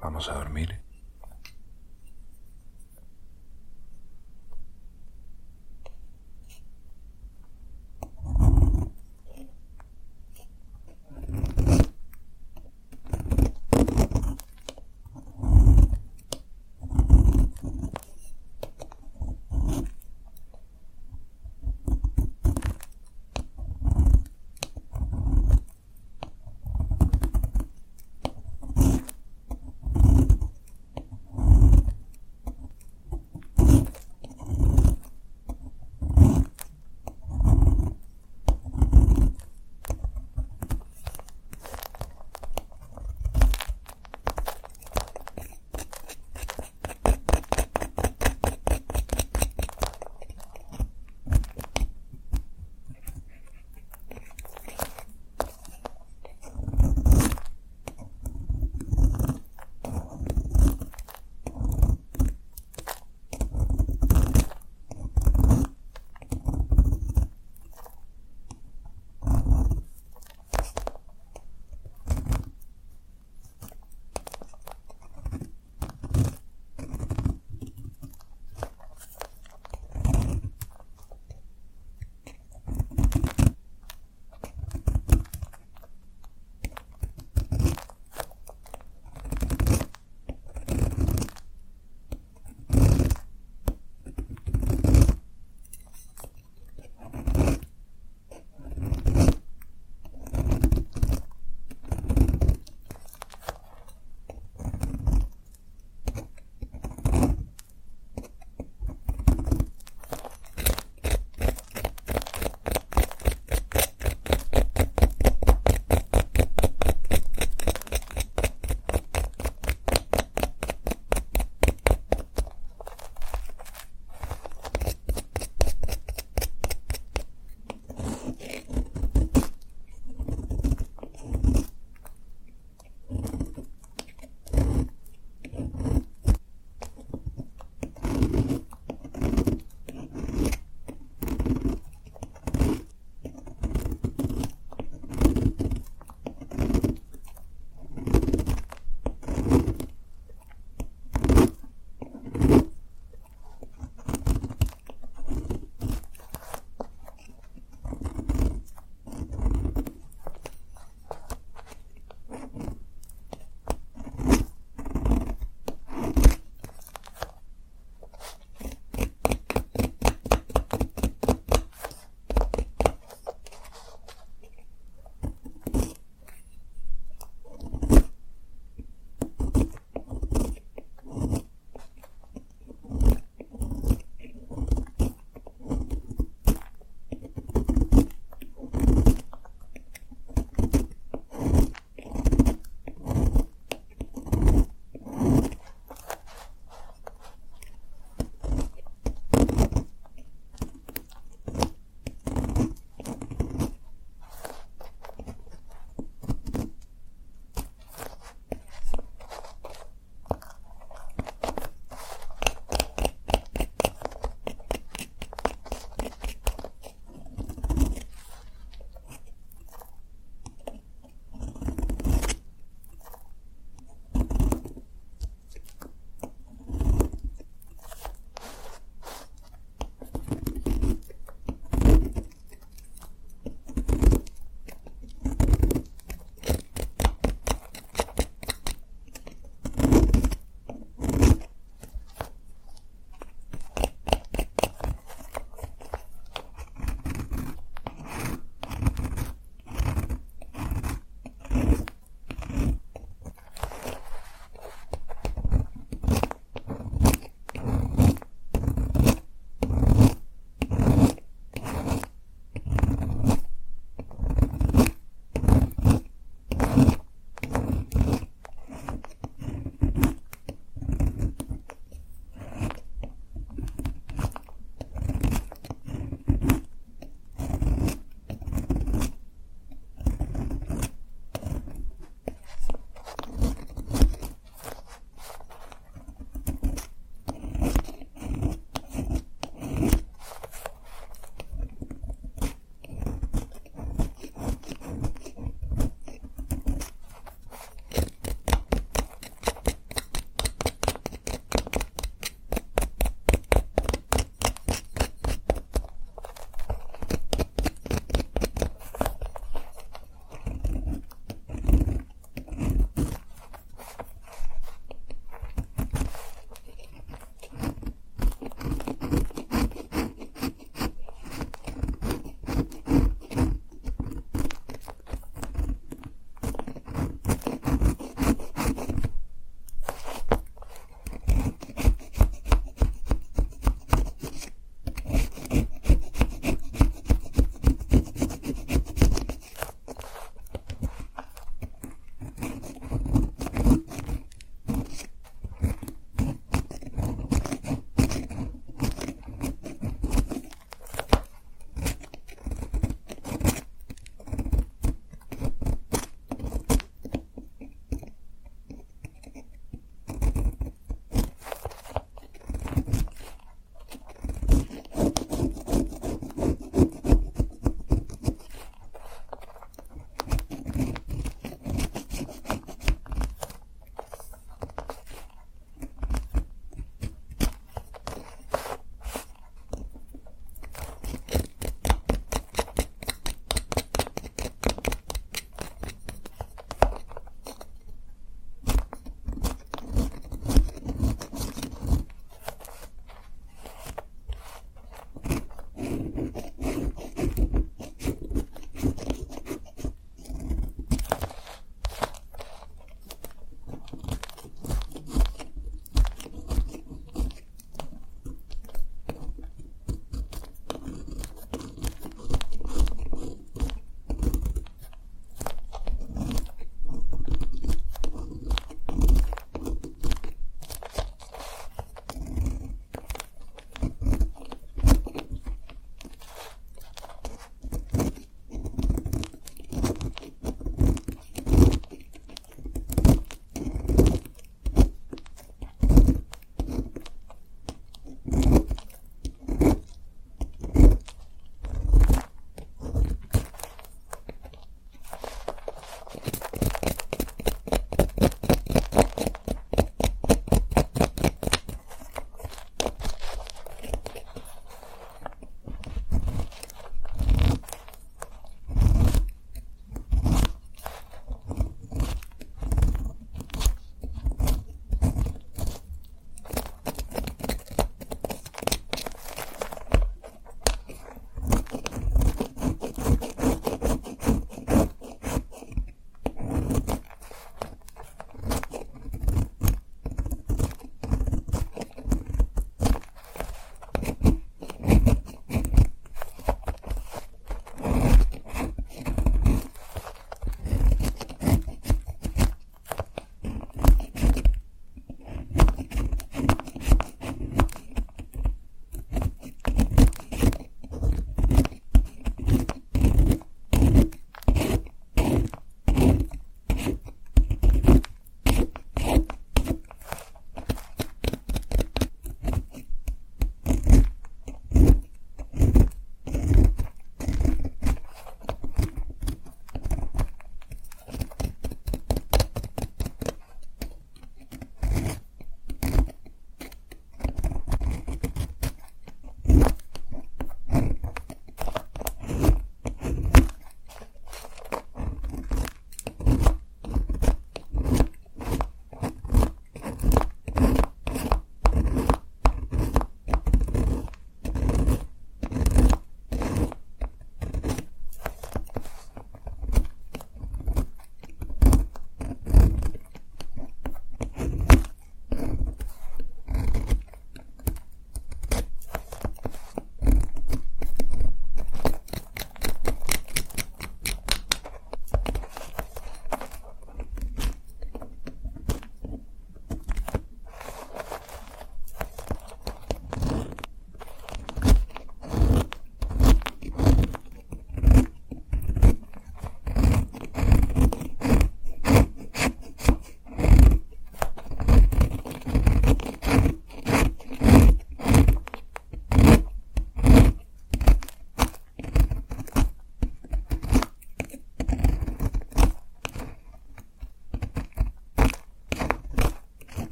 Vamos a dormir.